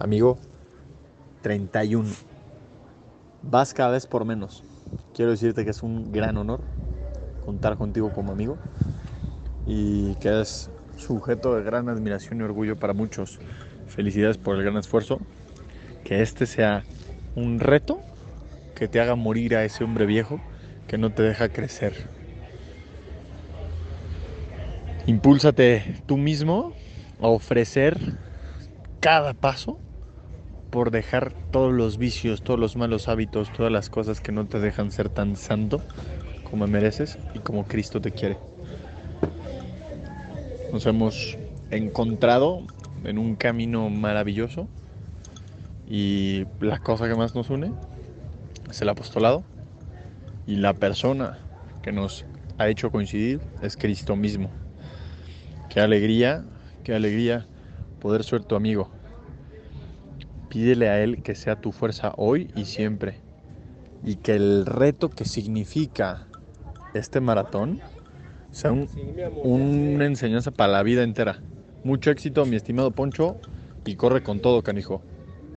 Amigo, 31. Vas cada vez por menos. Quiero decirte que es un gran honor contar contigo como amigo y que eres sujeto de gran admiración y orgullo para muchos. Felicidades por el gran esfuerzo. Que este sea un reto que te haga morir a ese hombre viejo que no te deja crecer. Impúlsate tú mismo a ofrecer cada paso por dejar todos los vicios, todos los malos hábitos, todas las cosas que no te dejan ser tan santo como mereces y como Cristo te quiere. Nos hemos encontrado en un camino maravilloso y la cosa que más nos une es el apostolado y la persona que nos ha hecho coincidir es Cristo mismo. Qué alegría, qué alegría poder ser tu amigo. Pídele a Él que sea tu fuerza hoy y siempre. Y que el reto que significa este maratón sea una enseñanza para la vida entera. Mucho éxito, mi estimado Poncho, y corre con todo, canijo.